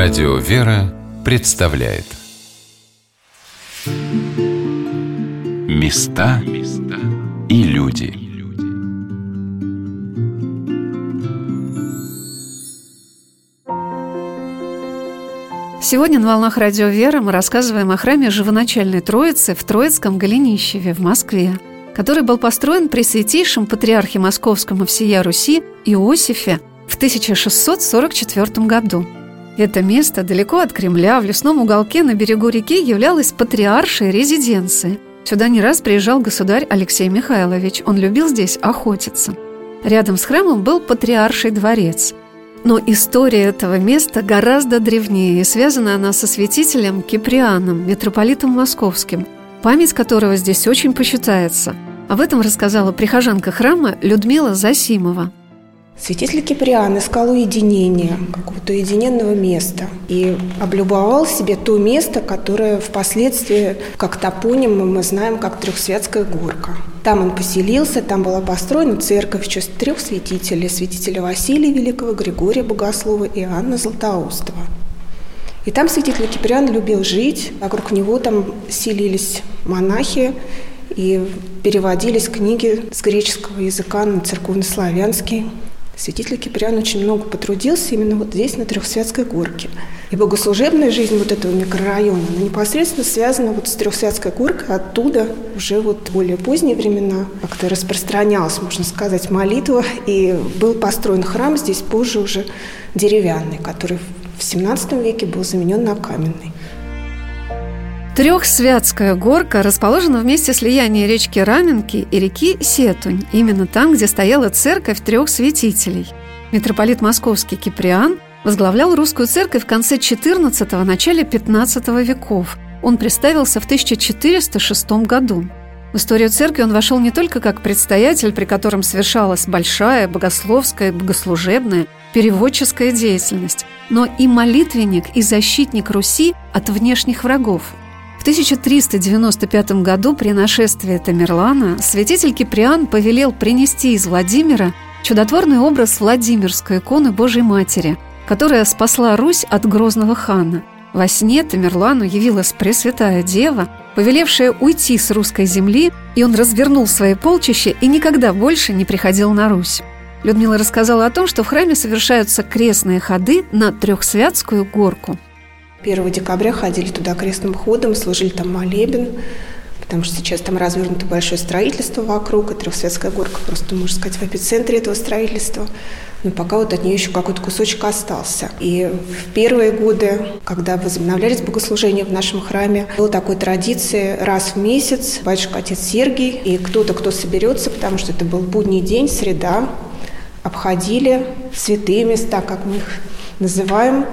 Радио «Вера» представляет. Места и люди. Сегодня на «Волнах Радио «Вера» мы рассказываем о храме Живоначальной Троицы в Троицком Голенищеве в Москве, который был построен при святейшем патриархе Московском и всея Руси Иосифе в 1644 году – это место далеко от Кремля, в лесном уголке на берегу реки, являлось патриаршей резиденцией. Сюда не раз приезжал государь Алексей Михайлович. Он любил здесь охотиться. Рядом с храмом был патриарший дворец. Но история этого места гораздо древнее, и связана она со святителем Киприаном, митрополитом московским, память которого здесь очень почитается. Об этом рассказала прихожанка храма Людмила Засимова. Святитель Киприан искал уединения, какого-то уединенного места, и облюбовал себе то место, которое впоследствии, как топоним, мы знаем, как Трехсвятская горка. Там он поселился, там была построена церковь в честь трех святителей, святителя Василия Великого, Григория Богослова и Анны Златоустова. И там святитель Киприан любил жить, вокруг него там селились монахи, и переводились книги с греческого языка на церковнославянский. Святитель Киприан очень много потрудился именно вот здесь, на Трехсвятской горке. И богослужебная жизнь вот этого микрорайона, она непосредственно связана вот с Трехсвятской горкой, оттуда уже вот более поздние времена как-то распространялась, можно сказать, молитва, и был построен храм здесь позже уже деревянный, который в XVII веке был заменен на каменный. Трехсвятская горка расположена в месте слияния речки Раменки и реки Сетунь, именно там, где стояла церковь трех святителей. Митрополит Московский Киприан возглавлял русскую церковь в конце XIV – начале XV веков. Он представился в 1406 году. В историю церкви он вошел не только как предстоятель, при котором совершалась большая богословская, богослужебная, переводческая деятельность, но и молитвенник и защитник Руси от внешних врагов – в 1395 году при нашествии Тамерлана святитель Киприан повелел принести из Владимира чудотворный образ Владимирской иконы Божьей Матери, которая спасла Русь от грозного хана. Во сне Тамерлану явилась Пресвятая Дева, повелевшая уйти с русской земли, и он развернул свои полчища и никогда больше не приходил на Русь. Людмила рассказала о том, что в храме совершаются крестные ходы на Трехсвятскую горку – 1 декабря ходили туда крестным ходом, служили там молебен, потому что сейчас там развернуто большое строительство вокруг, и Трехсветская горка просто, можно сказать, в эпицентре этого строительства. Но пока вот от нее еще какой-то кусочек остался. И в первые годы, когда возобновлялись богослужения в нашем храме, была такой традиция раз в месяц батюшка отец Сергий и кто-то, кто соберется, потому что это был будний день, среда, обходили святые места, как мы их называем,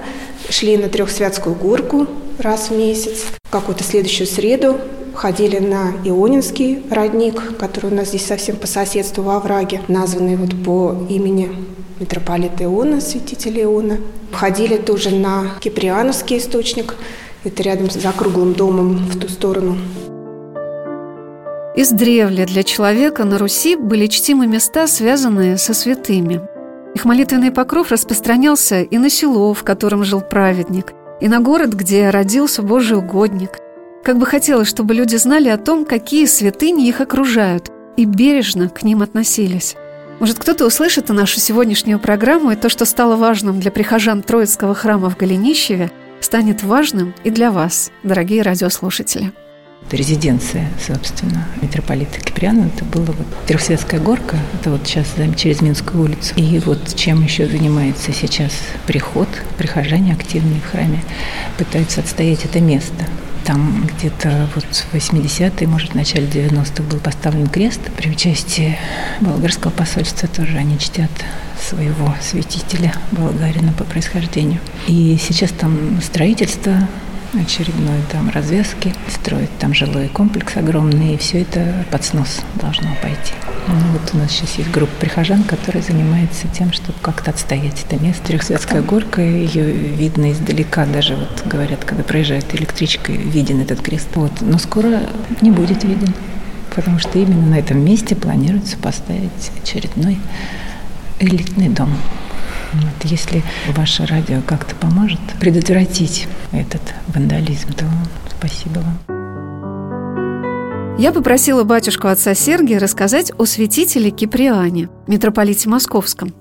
шли на Трехсвятскую горку раз в месяц. В какую-то следующую среду ходили на Ионинский родник, который у нас здесь совсем по соседству во враге, названный вот по имени митрополита Иона, святителя Иона. Ходили тоже на Киприановский источник, это рядом за круглым домом в ту сторону. Издревле для человека на Руси были чтимы места, связанные со святыми – их молитвенный покров распространялся и на село, в котором жил праведник, и на город, где родился Божий угодник. Как бы хотелось, чтобы люди знали о том, какие святыни их окружают, и бережно к ним относились. Может, кто-то услышит нашу сегодняшнюю программу, и то, что стало важным для прихожан Троицкого храма в Голенищеве, станет важным и для вас, дорогие радиослушатели. Резиденция, собственно, митрополита Киприана. Это была вот Трехсветская горка, это вот сейчас через Минскую улицу. И вот чем еще занимается сейчас приход, прихожане активные в храме, пытаются отстоять это место. Там где-то вот в 80-е, может, в начале 90-х был поставлен крест при участии болгарского посольства тоже. Они чтят своего святителя болгарина по происхождению. И сейчас там строительство очередной там развязки, строить там жилой комплекс огромный, и все это под снос должно пойти. Ну, вот у нас сейчас есть группа прихожан, которая занимается тем, чтобы как-то отстоять это место. Трехсветская горка, ее видно издалека, даже вот говорят, когда проезжает электричка, виден этот крест. Вот. Но скоро не будет виден, потому что именно на этом месте планируется поставить очередной элитный дом. Вот, если ваше радио как-то поможет предотвратить этот вандализм, то спасибо вам. Я попросила батюшку отца Сергия рассказать о святителе Киприане, митрополите Московском.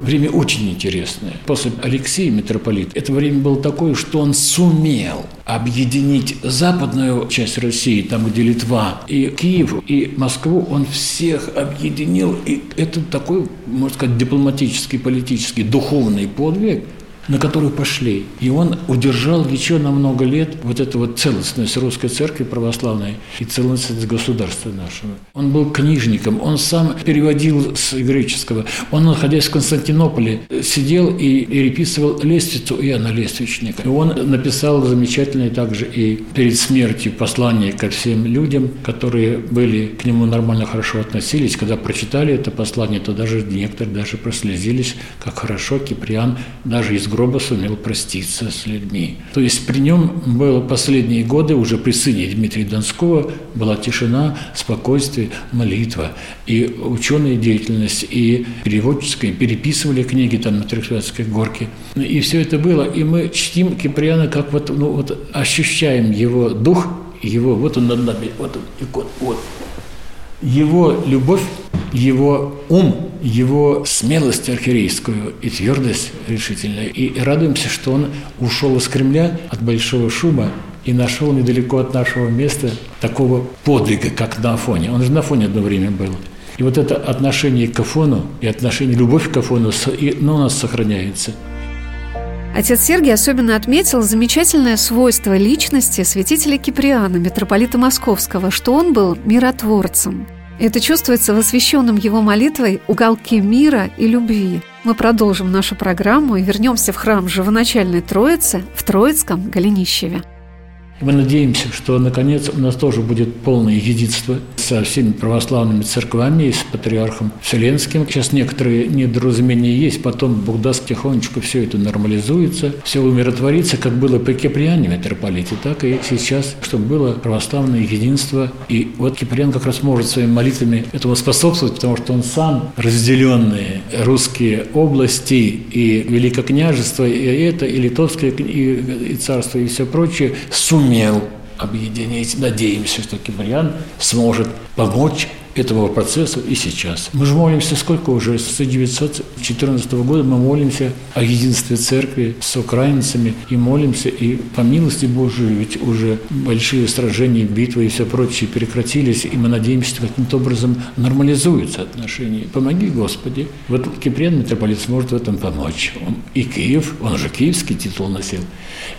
Время очень интересное. После Алексея митрополит это время было такое, что он сумел объединить западную часть России, там, где Литва, и Киев, и Москву, он всех объединил. И это такой, можно сказать, дипломатический, политический, духовный подвиг – на которую пошли. И он удержал еще на много лет вот эту вот целостность русской церкви православной и целостность государства нашего. Он был книжником, он сам переводил с греческого. Он, находясь в Константинополе, сидел и переписывал лестницу Иоанна Лествичника. И он написал замечательное также и перед смертью послание ко всем людям, которые были к нему нормально хорошо относились. Когда прочитали это послание, то даже некоторые даже прослезились, как хорошо Киприан даже из гроба сумел проститься с людьми. То есть при нем было последние годы, уже при сыне Дмитрия Донского, была тишина, спокойствие, молитва. И ученая деятельность, и переводческая, переписывали книги там на Трехсвятской горке. И все это было. И мы чтим Киприана, как вот, ну, вот ощущаем его дух, его, вот он над нами, вот он, икон, вот. Его любовь, его ум, его смелость архиерейскую и твердость решительную. И радуемся, что он ушел из Кремля от большого шума и нашел недалеко от нашего места такого подвига, как на Афоне. Он же на Афоне одно время был. И вот это отношение к Афону и отношение, любовь к Афону, ну, у нас сохраняется. Отец Сергий особенно отметил замечательное свойство личности святителя Киприана, митрополита Московского, что он был миротворцем – это чувствуется в освященном его молитвой уголке мира и любви. Мы продолжим нашу программу и вернемся в храм Живоначальной Троицы в Троицком Голенищеве. Мы надеемся, что наконец у нас тоже будет полное единство со всеми православными церквами и с патриархом Вселенским. Сейчас некоторые недоразумения есть, потом Бог даст тихонечко все это нормализуется, все умиротворится, как было при Киприане митрополите, так и сейчас, чтобы было православное единство. И вот Киприан как раз может своими молитвами этому способствовать, потому что он сам разделенные русские области и Великокняжество, и это, и Литовское, и, и царство, и все прочее суммирует сумел объединить. Надеемся, что Киприан сможет помочь этого процесса и сейчас. Мы же молимся сколько уже? С 1914 года мы молимся о единстве церкви с украинцами и молимся, и по милости Божией, ведь уже большие сражения, битвы и все прочее прекратились, и мы надеемся, что каким-то образом нормализуются отношения. Помоги, Господи. Вот Киприан митрополит сможет в этом помочь. Он, и Киев, он же киевский титул носил,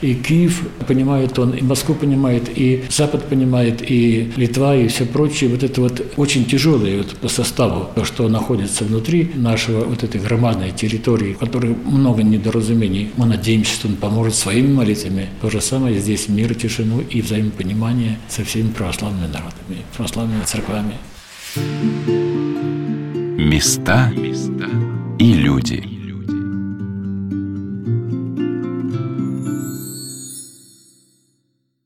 и Киев понимает он, и Москву понимает, и Запад понимает, и Литва, и все прочее. Вот это вот очень тяжелое вот по составу, то, что находится внутри нашего вот этой громадной территории, в которой много недоразумений. Мы надеемся, что он поможет своими молитвами. То же самое здесь мир, тишину и взаимопонимание со всеми православными народами, православными церквами. Места и люди.